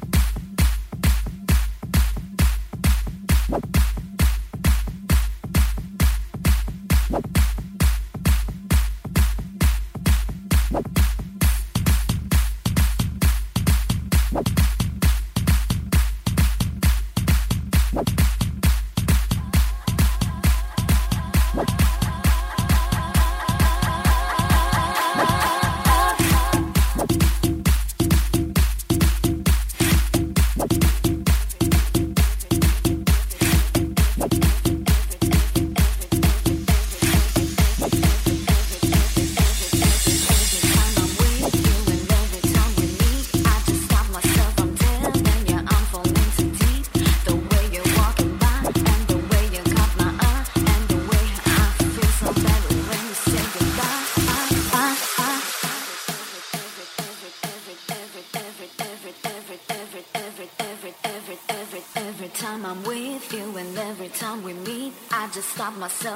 Bye.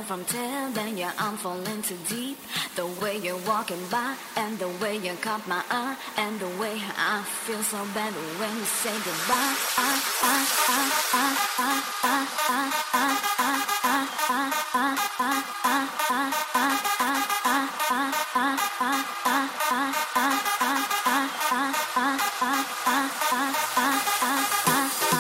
From telling you I'm falling too deep. The way you're walking by, and the way you caught my eye, and the way I feel so bad when you say goodbye. I, I, I, I, I, I, I, I, I, I, I, I, Don't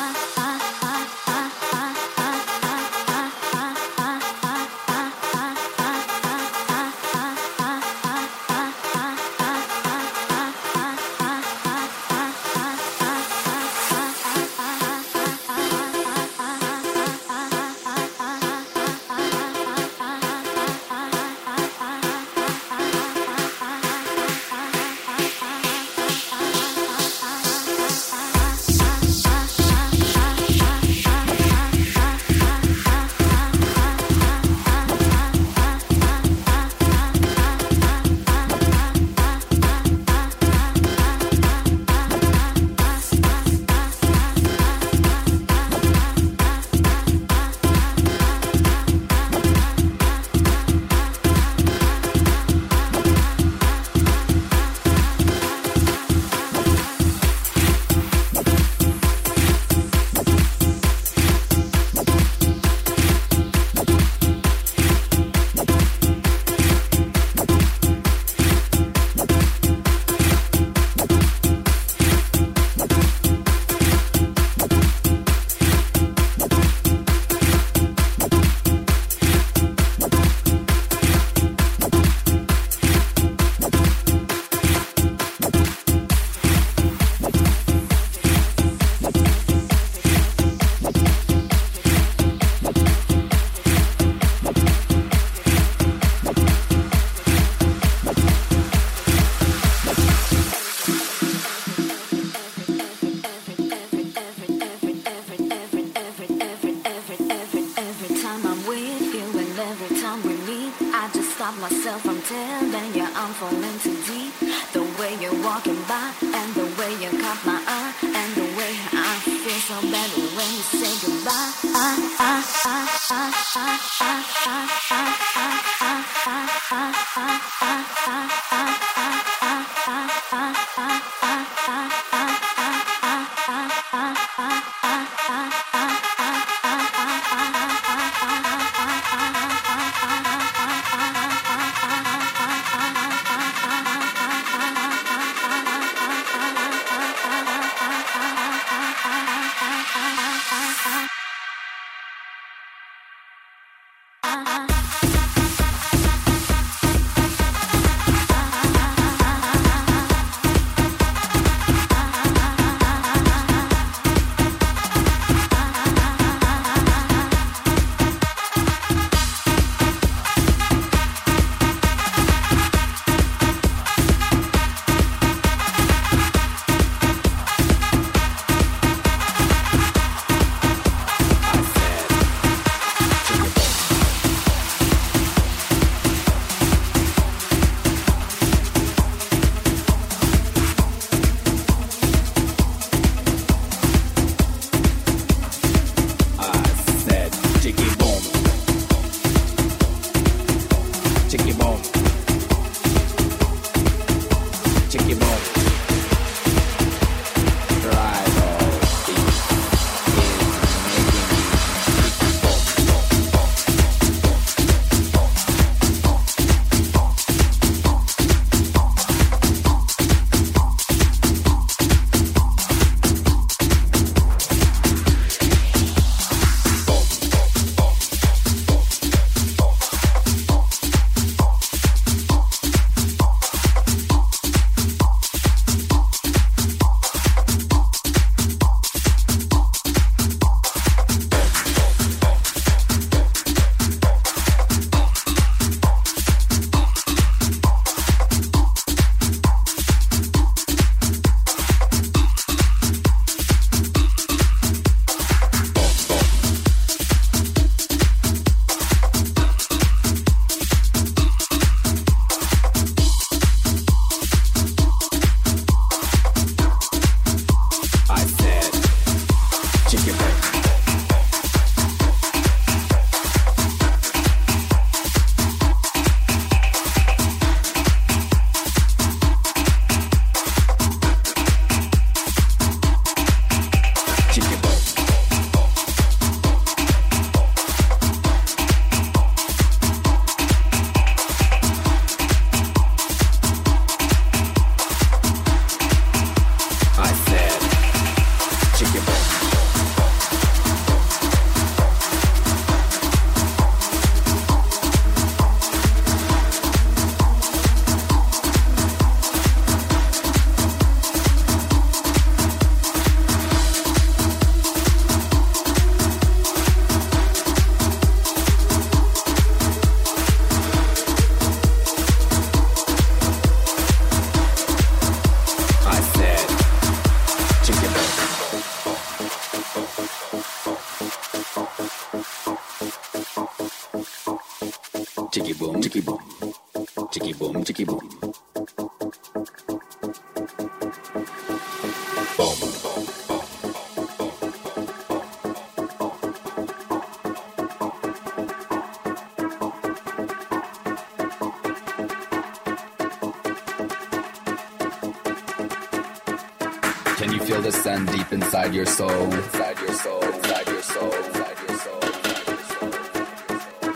your soul, inside your soul, inside your soul, inside your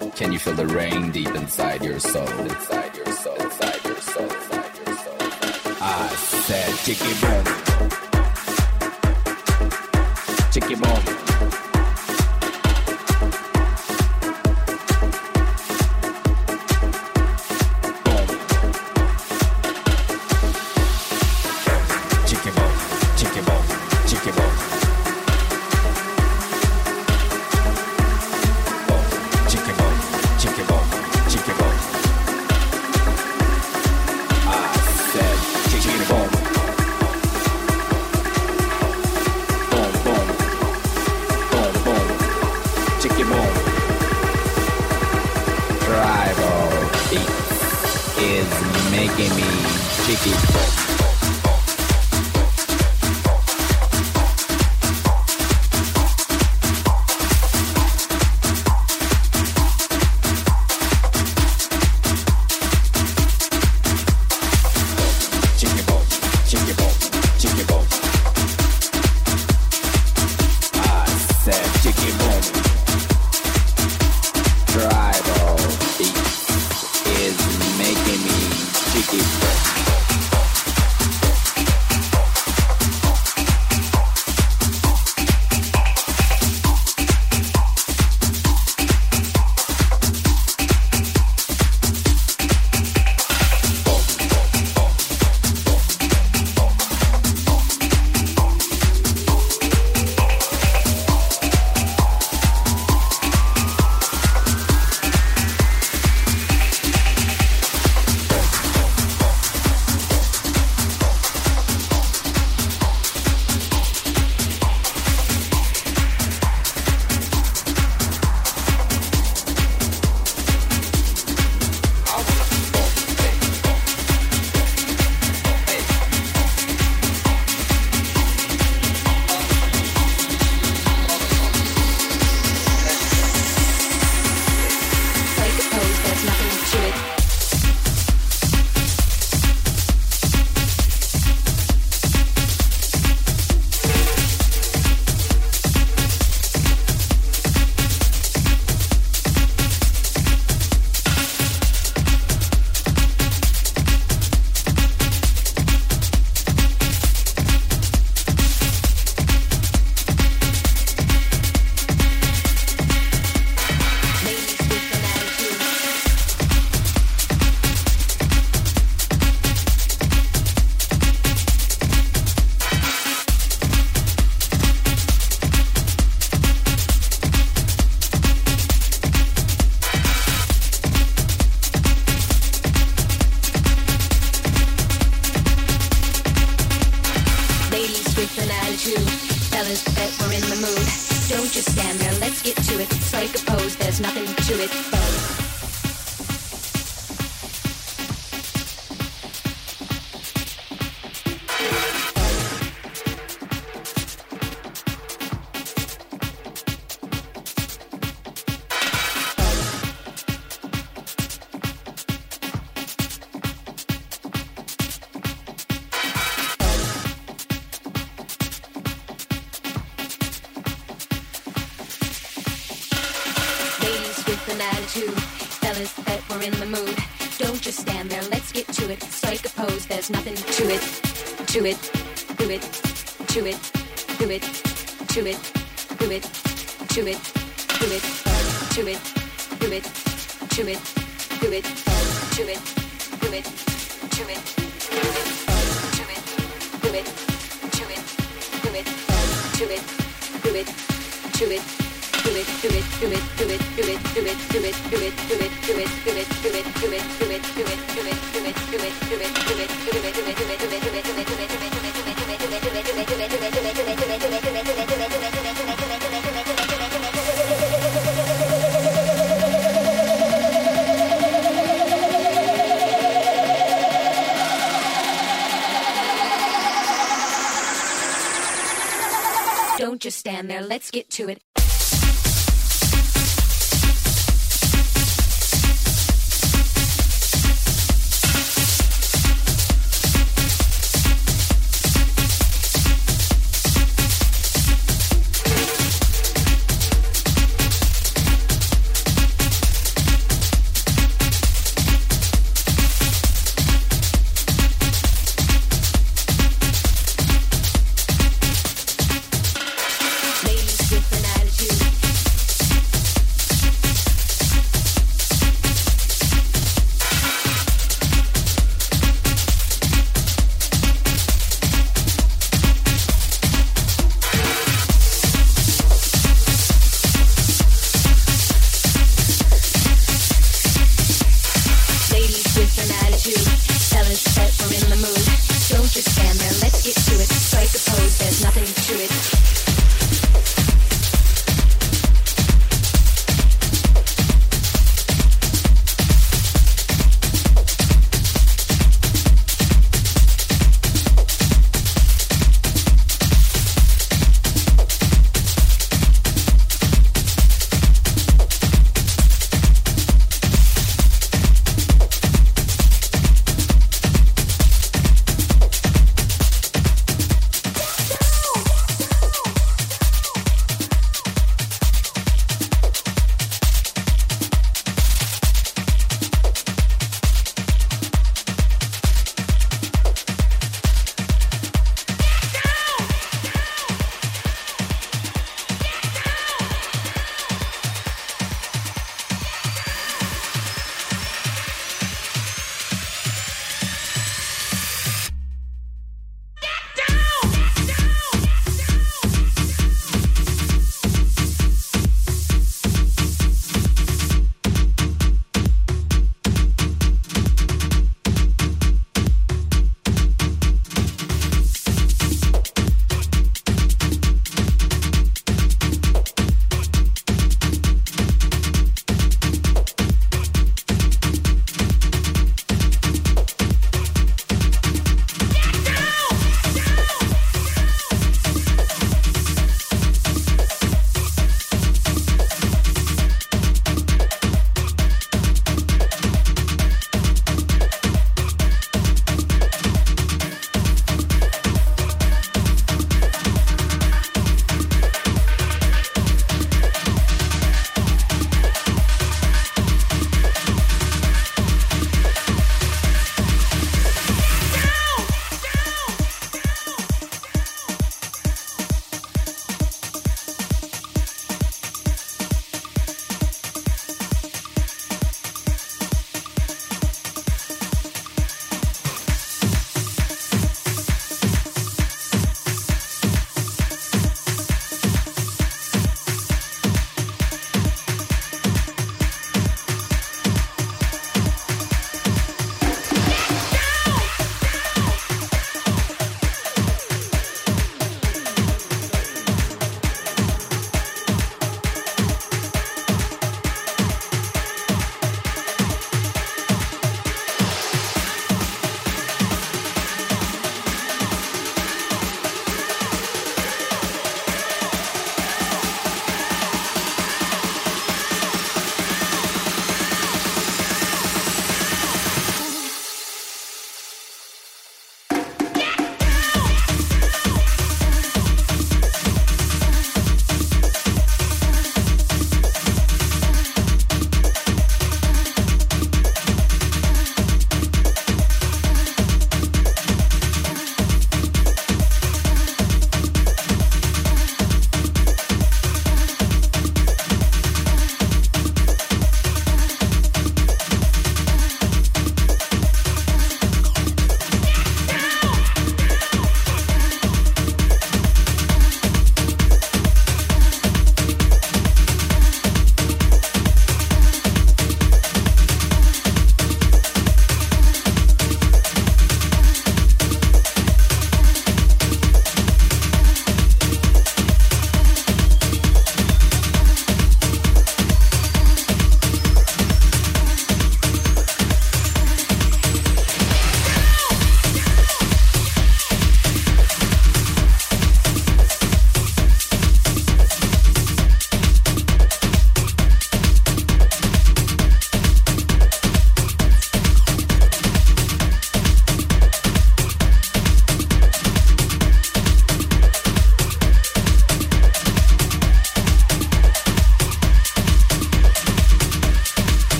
soul. Can you feel the rain deep inside your soul, inside your soul, inside your soul, inside your soul? I said, kick it, with an attitude. Fellas bet we're in the mood, don't just stand there, let's get to it. Strike a pose, there's nothing to it. Buzz. to it. To it.